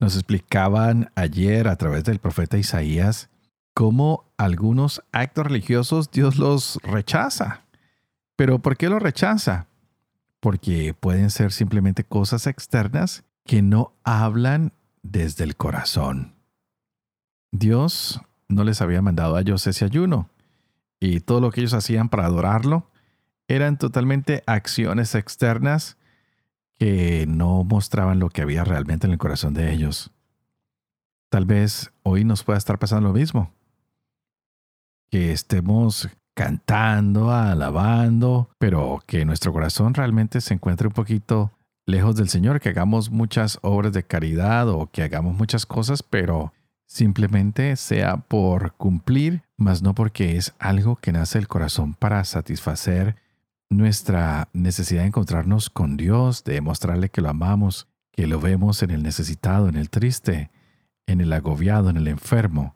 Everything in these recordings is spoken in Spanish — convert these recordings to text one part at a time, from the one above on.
Nos explicaban ayer a través del profeta Isaías cómo algunos actos religiosos Dios los rechaza. ¿Pero por qué los rechaza? Porque pueden ser simplemente cosas externas que no hablan desde el corazón. Dios no les había mandado a ellos ese ayuno y todo lo que ellos hacían para adorarlo eran totalmente acciones externas que no mostraban lo que había realmente en el corazón de ellos. Tal vez hoy nos pueda estar pasando lo mismo. Que estemos cantando, alabando, pero que nuestro corazón realmente se encuentre un poquito lejos del Señor, que hagamos muchas obras de caridad o que hagamos muchas cosas, pero simplemente sea por cumplir, mas no porque es algo que nace del corazón para satisfacer nuestra necesidad de encontrarnos con Dios, de mostrarle que lo amamos, que lo vemos en el necesitado, en el triste, en el agobiado, en el enfermo.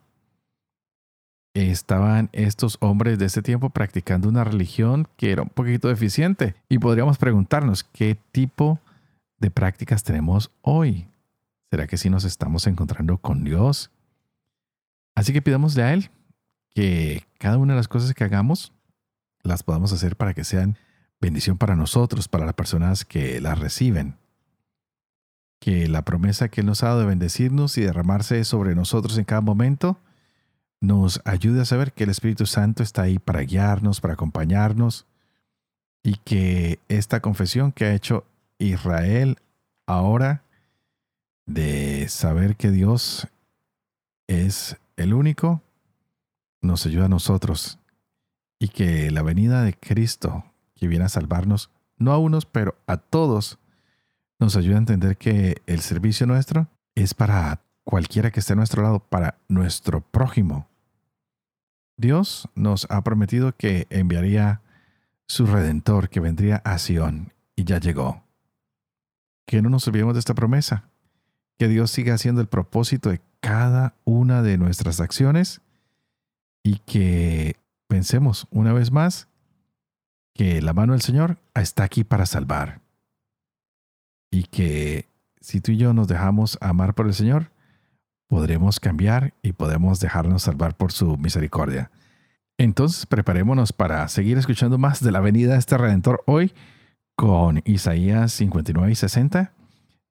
Estaban estos hombres de ese tiempo practicando una religión que era un poquito deficiente y podríamos preguntarnos qué tipo de prácticas tenemos hoy. ¿Será que sí nos estamos encontrando con Dios? Así que pidamos a Él que cada una de las cosas que hagamos las podamos hacer para que sean bendición para nosotros, para las personas que las reciben. Que la promesa que Él nos ha dado de bendecirnos y derramarse sobre nosotros en cada momento nos ayude a saber que el Espíritu Santo está ahí para guiarnos, para acompañarnos y que esta confesión que ha hecho Israel ahora de saber que Dios es el único, nos ayuda a nosotros y que la venida de Cristo que viene a salvarnos, no a unos, pero a todos, nos ayuda a entender que el servicio nuestro es para cualquiera que esté a nuestro lado, para nuestro prójimo. Dios nos ha prometido que enviaría su redentor que vendría a Sion y ya llegó. Que no nos olvidemos de esta promesa, que Dios siga haciendo el propósito de cada una de nuestras acciones y que pensemos una vez más que la mano del Señor está aquí para salvar. Y que si tú y yo nos dejamos amar por el Señor, podremos cambiar y podemos dejarnos salvar por su misericordia. Entonces preparémonos para seguir escuchando más de la venida de este Redentor hoy con Isaías 59 y 60.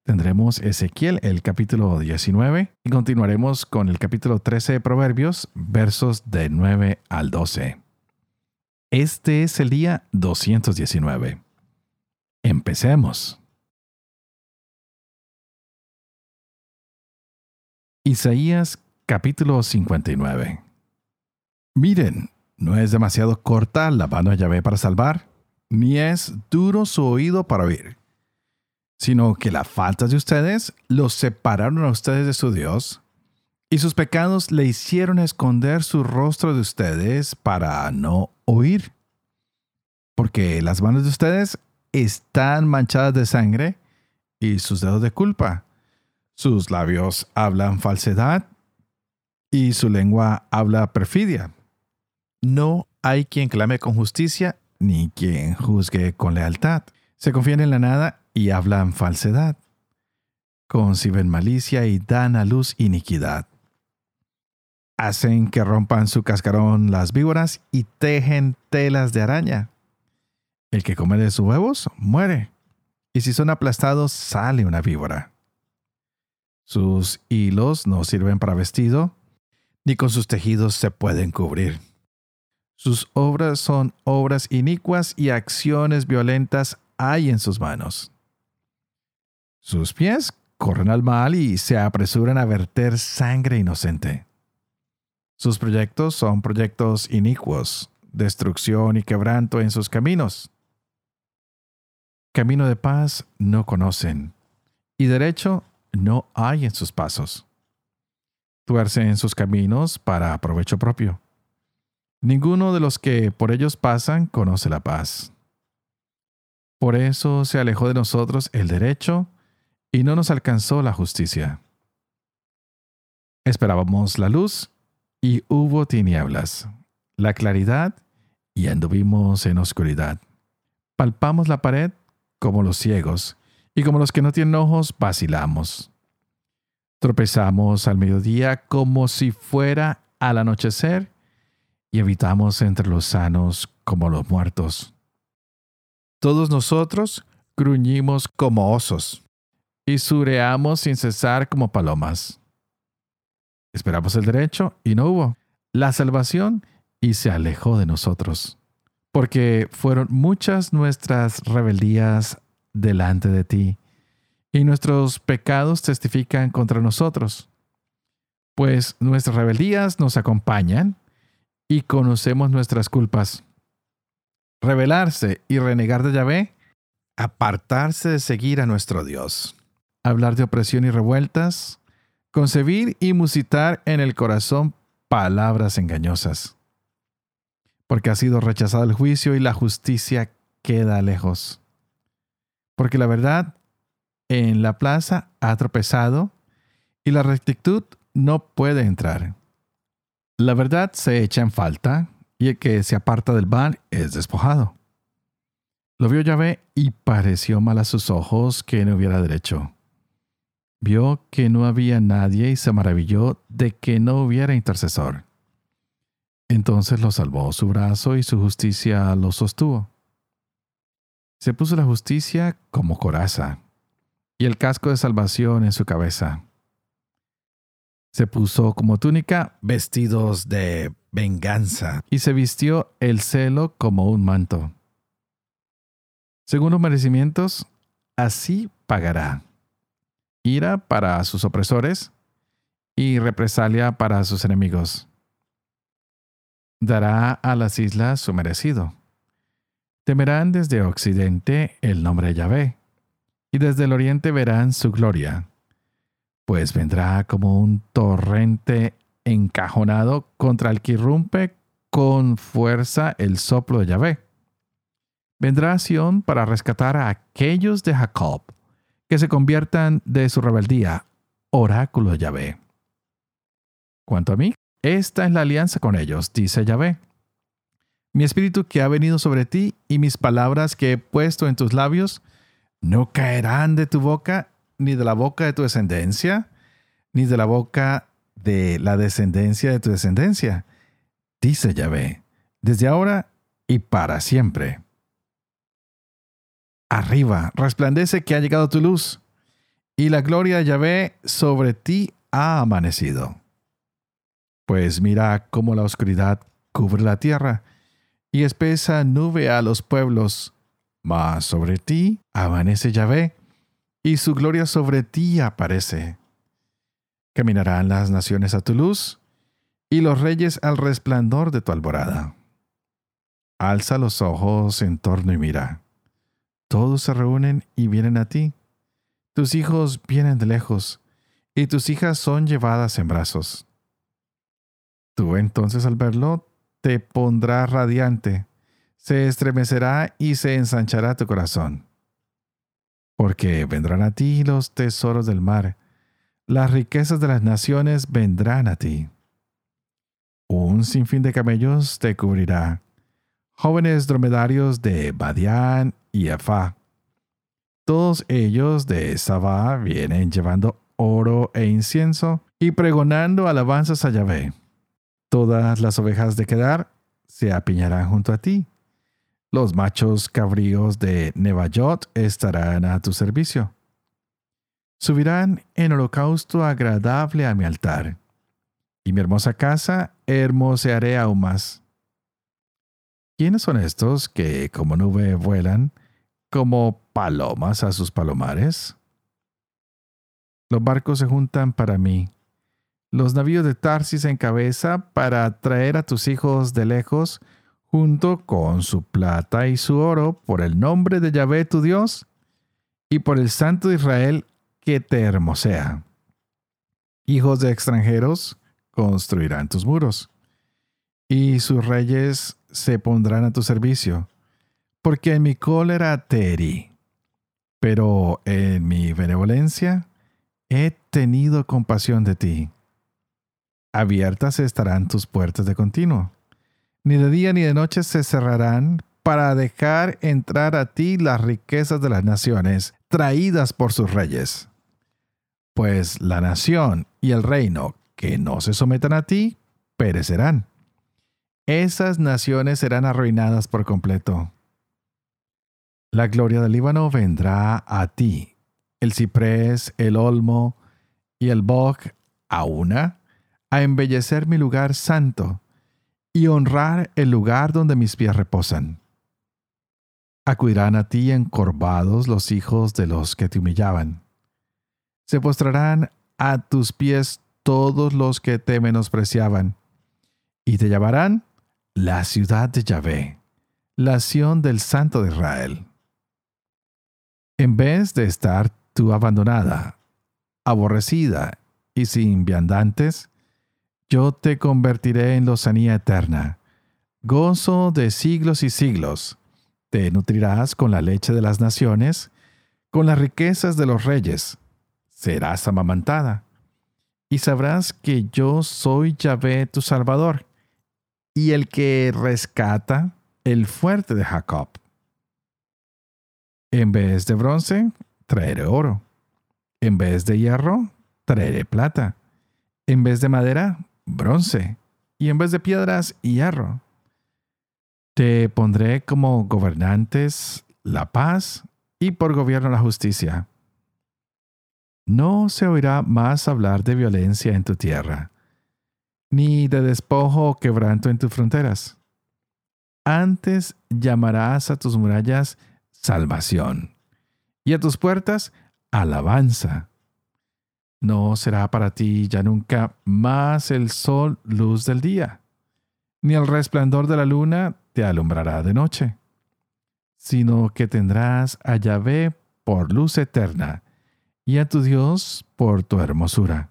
Tendremos Ezequiel, el capítulo 19, y continuaremos con el capítulo 13 de Proverbios, versos de 9 al 12. Este es el día 219. Empecemos. Isaías capítulo 59. Miren, no es demasiado corta la mano de Yahvé para salvar, ni es duro su oído para oír, sino que las faltas de ustedes los separaron a ustedes de su Dios, y sus pecados le hicieron esconder su rostro de ustedes para no oír. Porque las manos de ustedes están manchadas de sangre y sus dedos de culpa. Sus labios hablan falsedad y su lengua habla perfidia. No hay quien clame con justicia ni quien juzgue con lealtad. Se confían en la nada y hablan falsedad. Conciben malicia y dan a luz iniquidad hacen que rompan su cascarón las víboras y tejen telas de araña. El que come de sus huevos muere, y si son aplastados sale una víbora. Sus hilos no sirven para vestido, ni con sus tejidos se pueden cubrir. Sus obras son obras inicuas y acciones violentas hay en sus manos. Sus pies corren al mal y se apresuran a verter sangre inocente. Sus proyectos son proyectos inicuos, destrucción y quebranto en sus caminos. Camino de paz no conocen, y derecho no hay en sus pasos. Tuerce en sus caminos para provecho propio. Ninguno de los que por ellos pasan conoce la paz. Por eso se alejó de nosotros el derecho y no nos alcanzó la justicia. Esperábamos la luz y hubo tinieblas, la claridad y anduvimos en oscuridad. Palpamos la pared como los ciegos y como los que no tienen ojos vacilamos. Tropezamos al mediodía como si fuera al anochecer y habitamos entre los sanos como los muertos. Todos nosotros gruñimos como osos y sureamos sin cesar como palomas. Esperamos el derecho y no hubo. La salvación y se alejó de nosotros. Porque fueron muchas nuestras rebeldías delante de ti, y nuestros pecados testifican contra nosotros. Pues nuestras rebeldías nos acompañan y conocemos nuestras culpas rebelarse y renegar de Yahvé, apartarse de seguir a nuestro Dios, hablar de opresión y revueltas, concebir y musitar en el corazón palabras engañosas. Porque ha sido rechazado el juicio y la justicia queda lejos. Porque la verdad en la plaza ha tropezado y la rectitud no puede entrar. La verdad se echa en falta y el que se aparta del mal es despojado. Lo vio Yahvé y pareció mal a sus ojos que no hubiera derecho. Vio que no había nadie y se maravilló de que no hubiera intercesor. Entonces lo salvó su brazo y su justicia lo sostuvo. Se puso la justicia como coraza y el casco de salvación en su cabeza. Se puso como túnica vestidos de venganza, y se vistió el celo como un manto. Según los merecimientos, así pagará. Ira para sus opresores y represalia para sus enemigos. Dará a las islas su merecido. Temerán desde occidente el nombre de Yahvé, y desde el oriente verán su gloria, pues vendrá como un torrente encajonado contra el que irrumpe con fuerza el soplo de Yahvé. Vendrá a Sión para rescatar a aquellos de Jacob que se conviertan de su rebeldía, oráculo de Yahvé. Cuanto a mí, esta es la alianza con ellos, dice Yahvé. Mi espíritu que ha venido sobre ti y mis palabras que he puesto en tus labios no caerán de tu boca, ni de la boca de tu descendencia, ni de la boca de la descendencia de tu descendencia, dice Yahvé, desde ahora y para siempre. Arriba, resplandece que ha llegado tu luz, y la gloria de Yahvé sobre ti ha amanecido. Pues mira cómo la oscuridad cubre la tierra, y espesa nube a los pueblos, mas sobre ti amanece Yahvé, y su gloria sobre ti aparece. Caminarán las naciones a tu luz y los reyes al resplandor de tu alborada. Alza los ojos en torno y mira. Todos se reúnen y vienen a ti. Tus hijos vienen de lejos y tus hijas son llevadas en brazos. Tú entonces al verlo te pondrás radiante, se estremecerá y se ensanchará tu corazón. Porque vendrán a ti los tesoros del mar, las riquezas de las naciones vendrán a ti. Un sinfín de camellos te cubrirá, jóvenes dromedarios de Badián y Afá. Todos ellos de Sabá vienen llevando oro e incienso y pregonando alabanzas a Yahvé. Todas las ovejas de Kedar se apiñarán junto a ti. Los machos cabríos de Nebayot estarán a tu servicio subirán en holocausto agradable a mi altar, y mi hermosa casa hermosearé aún más. ¿Quiénes son estos que como nube vuelan, como palomas a sus palomares? Los barcos se juntan para mí, los navíos de Tarsis en cabeza para traer a tus hijos de lejos, junto con su plata y su oro, por el nombre de Yahvé tu Dios, y por el Santo Israel que te hermosea. Hijos de extranjeros construirán tus muros, y sus reyes se pondrán a tu servicio, porque en mi cólera te herí, pero en mi benevolencia he tenido compasión de ti. Abiertas estarán tus puertas de continuo, ni de día ni de noche se cerrarán para dejar entrar a ti las riquezas de las naciones traídas por sus reyes. Pues la nación y el reino que no se sometan a ti perecerán. Esas naciones serán arruinadas por completo. La gloria del Líbano vendrá a ti, el ciprés, el olmo y el boj a una, a embellecer mi lugar santo y honrar el lugar donde mis pies reposan. Acudirán a ti encorvados los hijos de los que te humillaban. Se postrarán a tus pies todos los que te menospreciaban, y te llamarán la ciudad de Yahvé, la Sión del Santo de Israel. En vez de estar tú abandonada, aborrecida y sin viandantes, yo te convertiré en lozanía eterna, gozo de siglos y siglos. Te nutrirás con la leche de las naciones, con las riquezas de los reyes. Serás amamantada. Y sabrás que yo soy Yahvé tu Salvador, y el que rescata el fuerte de Jacob. En vez de bronce, traeré oro. En vez de hierro, traeré plata. En vez de madera, bronce, y en vez de piedras, hierro. Te pondré como gobernantes la paz y por gobierno la justicia. No se oirá más hablar de violencia en tu tierra, ni de despojo o quebranto en tus fronteras. Antes llamarás a tus murallas salvación, y a tus puertas alabanza. No será para ti ya nunca más el sol luz del día, ni el resplandor de la luna te alumbrará de noche, sino que tendrás a Yahvé por luz eterna y a tu Dios por tu hermosura.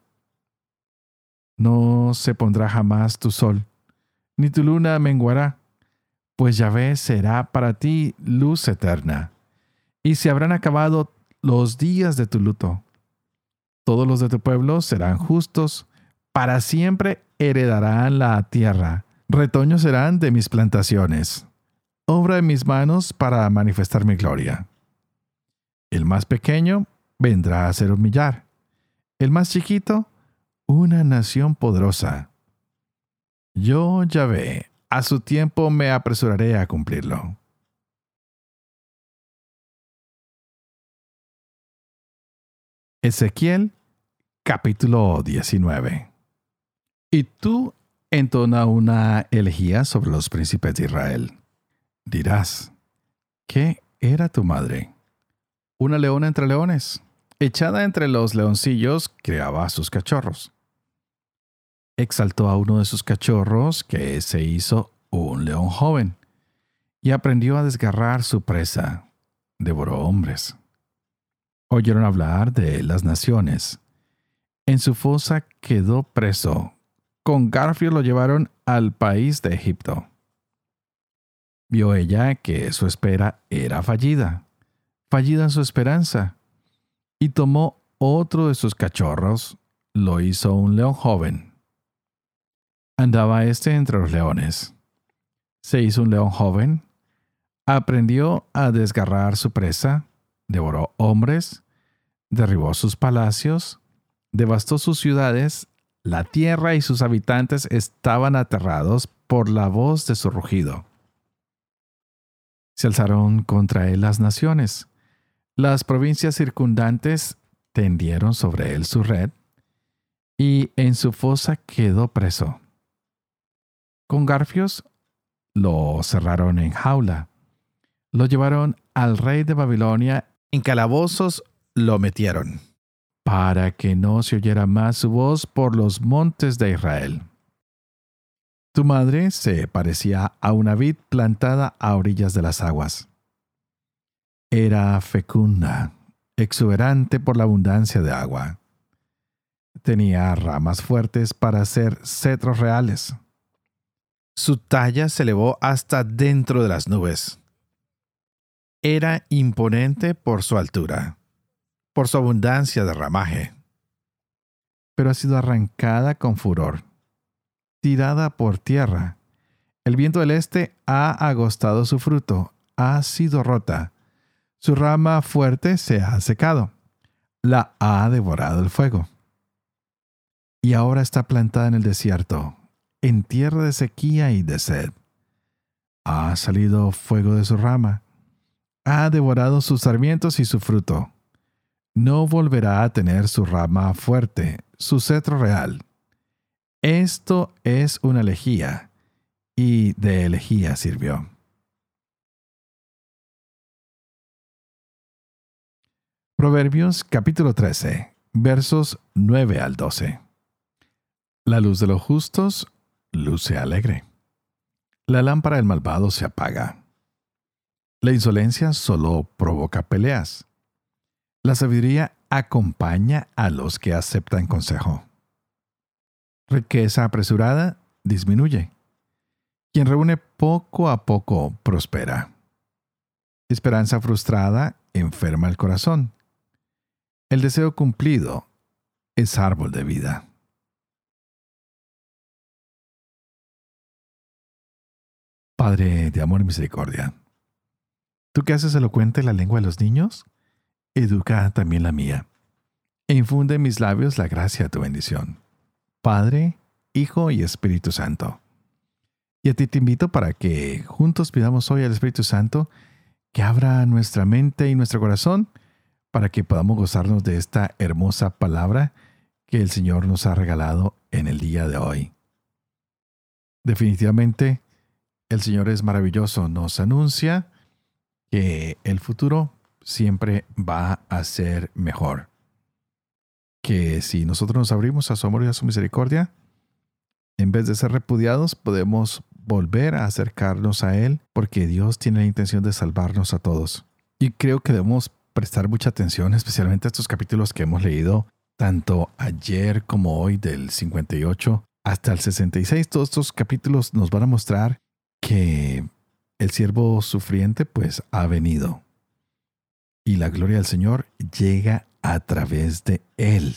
No se pondrá jamás tu sol, ni tu luna menguará, pues Yahvé será para ti luz eterna, y se habrán acabado los días de tu luto. Todos los de tu pueblo serán justos, para siempre heredarán la tierra, retoños serán de mis plantaciones, obra de mis manos para manifestar mi gloria. El más pequeño vendrá a ser humillar, el más chiquito, una nación poderosa. Yo, Yahvé, a su tiempo me apresuraré a cumplirlo. Ezequiel capítulo 19. Y tú entona una elegía sobre los príncipes de Israel. Dirás, ¿qué era tu madre? Una leona entre leones. Echada entre los leoncillos, creaba a sus cachorros. Exaltó a uno de sus cachorros, que se hizo un león joven, y aprendió a desgarrar su presa. Devoró hombres oyeron hablar de las naciones. En su fosa quedó preso. Con Garfio lo llevaron al país de Egipto. Vio ella que su espera era fallida, fallida su esperanza, y tomó otro de sus cachorros, lo hizo un león joven. Andaba éste entre los leones. Se hizo un león joven, aprendió a desgarrar su presa, devoró hombres, derribó sus palacios, devastó sus ciudades, la tierra y sus habitantes estaban aterrados por la voz de su rugido. Se alzaron contra él las naciones. Las provincias circundantes tendieron sobre él su red, y en su fosa quedó preso. Con garfios lo cerraron en jaula. Lo llevaron al rey de Babilonia en calabozos lo metieron, para que no se oyera más su voz por los montes de Israel. Tu madre se parecía a una vid plantada a orillas de las aguas. Era fecunda, exuberante por la abundancia de agua. Tenía ramas fuertes para hacer cetros reales. Su talla se elevó hasta dentro de las nubes. Era imponente por su altura, por su abundancia de ramaje. Pero ha sido arrancada con furor, tirada por tierra. El viento del este ha agostado su fruto, ha sido rota. Su rama fuerte se ha secado. La ha devorado el fuego. Y ahora está plantada en el desierto, en tierra de sequía y de sed. Ha salido fuego de su rama, ha devorado sus sarmientos y su fruto. No volverá a tener su rama fuerte, su cetro real. Esto es una elegía, y de elegía sirvió. Proverbios capítulo 13, versos 9 al 12. La luz de los justos luce alegre. La lámpara del malvado se apaga. La insolencia solo provoca peleas. La sabiduría acompaña a los que aceptan consejo. Riqueza apresurada disminuye. Quien reúne poco a poco prospera. Esperanza frustrada enferma el corazón. El deseo cumplido es árbol de vida. Padre de amor y misericordia, tú que haces elocuente la lengua de los niños, educa también la mía, e infunde en mis labios la gracia de tu bendición. Padre, Hijo y Espíritu Santo. Y a ti te invito para que juntos pidamos hoy al Espíritu Santo que abra nuestra mente y nuestro corazón para que podamos gozarnos de esta hermosa palabra que el Señor nos ha regalado en el día de hoy. Definitivamente, el Señor es maravilloso, nos anuncia que el futuro siempre va a ser mejor. Que si nosotros nos abrimos a su amor y a su misericordia, en vez de ser repudiados, podemos volver a acercarnos a Él porque Dios tiene la intención de salvarnos a todos. Y creo que debemos prestar mucha atención, especialmente a estos capítulos que hemos leído tanto ayer como hoy del 58 hasta el 66. Todos estos capítulos nos van a mostrar que el siervo sufriente pues ha venido y la gloria del Señor llega a través de él.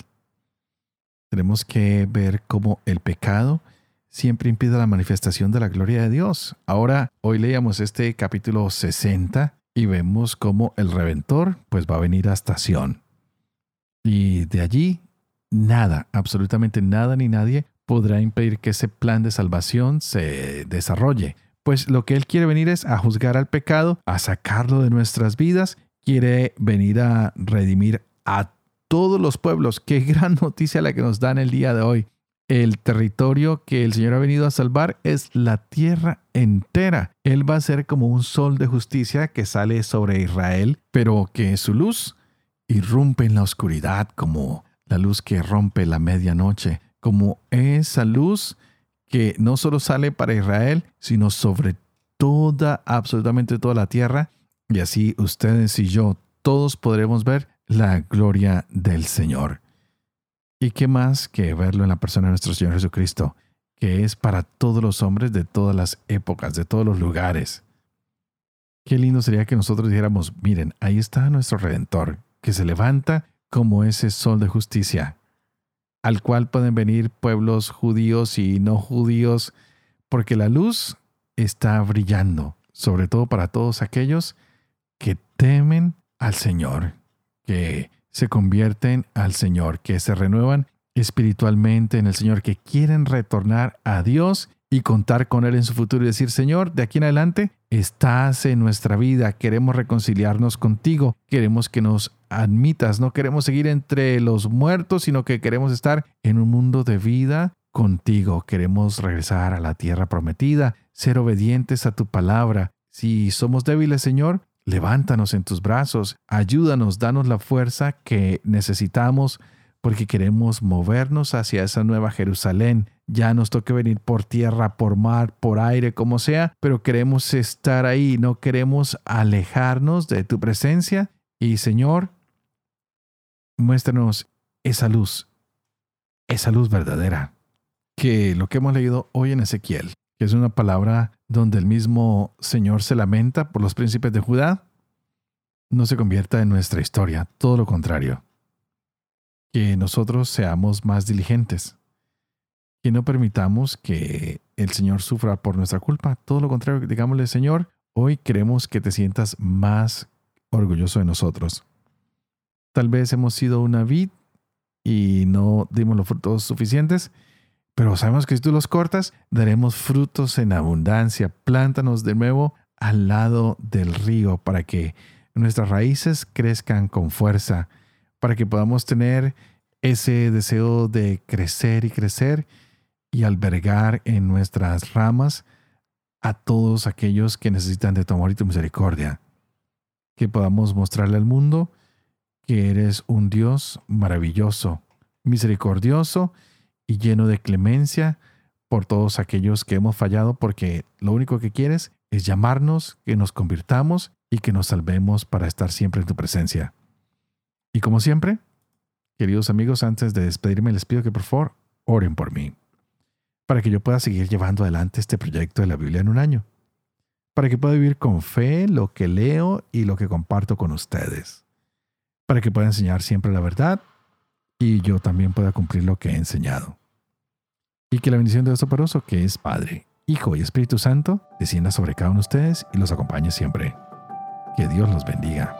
Tenemos que ver cómo el pecado siempre impide la manifestación de la gloria de Dios. Ahora, hoy leíamos este capítulo 60 y vemos cómo el reventor pues va a venir a estación. Y de allí nada, absolutamente nada ni nadie podrá impedir que ese plan de salvación se desarrolle pues lo que Él quiere venir es a juzgar al pecado, a sacarlo de nuestras vidas, quiere venir a redimir a todos los pueblos. Qué gran noticia la que nos dan el día de hoy. El territorio que el Señor ha venido a salvar es la tierra entera. Él va a ser como un sol de justicia que sale sobre Israel, pero que su luz irrumpe en la oscuridad como la luz que rompe la medianoche, como esa luz que no solo sale para Israel, sino sobre toda, absolutamente toda la tierra. Y así ustedes y yo, todos podremos ver la gloria del Señor. ¿Y qué más que verlo en la persona de nuestro Señor Jesucristo, que es para todos los hombres de todas las épocas, de todos los lugares? Qué lindo sería que nosotros dijéramos, miren, ahí está nuestro Redentor, que se levanta como ese sol de justicia, al cual pueden venir pueblos judíos y no judíos, porque la luz está brillando, sobre todo para todos aquellos que temen al Señor, que se convierten al Señor, que se renuevan espiritualmente en el Señor, que quieren retornar a Dios y contar con Él en su futuro y decir, Señor, de aquí en adelante estás en nuestra vida, queremos reconciliarnos contigo, queremos que nos admitas, no queremos seguir entre los muertos, sino que queremos estar en un mundo de vida contigo, queremos regresar a la tierra prometida, ser obedientes a tu palabra. Si somos débiles, Señor, levántanos en tus brazos, ayúdanos, danos la fuerza que necesitamos porque queremos movernos hacia esa nueva Jerusalén. Ya nos toque venir por tierra, por mar, por aire, como sea, pero queremos estar ahí, no queremos alejarnos de tu presencia. Y Señor, muéstranos esa luz, esa luz verdadera, que lo que hemos leído hoy en Ezequiel, que es una palabra donde el mismo Señor se lamenta por los príncipes de Judá, no se convierta en nuestra historia, todo lo contrario. Que nosotros seamos más diligentes, que no permitamos que el Señor sufra por nuestra culpa, todo lo contrario, digámosle, Señor, hoy queremos que te sientas más orgulloso de nosotros. Tal vez hemos sido una vid y no dimos los frutos suficientes, pero sabemos que si tú los cortas, daremos frutos en abundancia. Plántanos de nuevo al lado del río para que nuestras raíces crezcan con fuerza, para que podamos tener ese deseo de crecer y crecer y albergar en nuestras ramas a todos aquellos que necesitan de tu amor y tu misericordia. Que podamos mostrarle al mundo que eres un Dios maravilloso, misericordioso y lleno de clemencia por todos aquellos que hemos fallado, porque lo único que quieres es llamarnos, que nos convirtamos y que nos salvemos para estar siempre en tu presencia. Y como siempre, queridos amigos, antes de despedirme les pido que por favor oren por mí, para que yo pueda seguir llevando adelante este proyecto de la Biblia en un año, para que pueda vivir con fe lo que leo y lo que comparto con ustedes para que pueda enseñar siempre la verdad y yo también pueda cumplir lo que he enseñado. Y que la bendición de Dios Toporoso, que es Padre, Hijo y Espíritu Santo, descienda sobre cada uno de ustedes y los acompañe siempre. Que Dios los bendiga.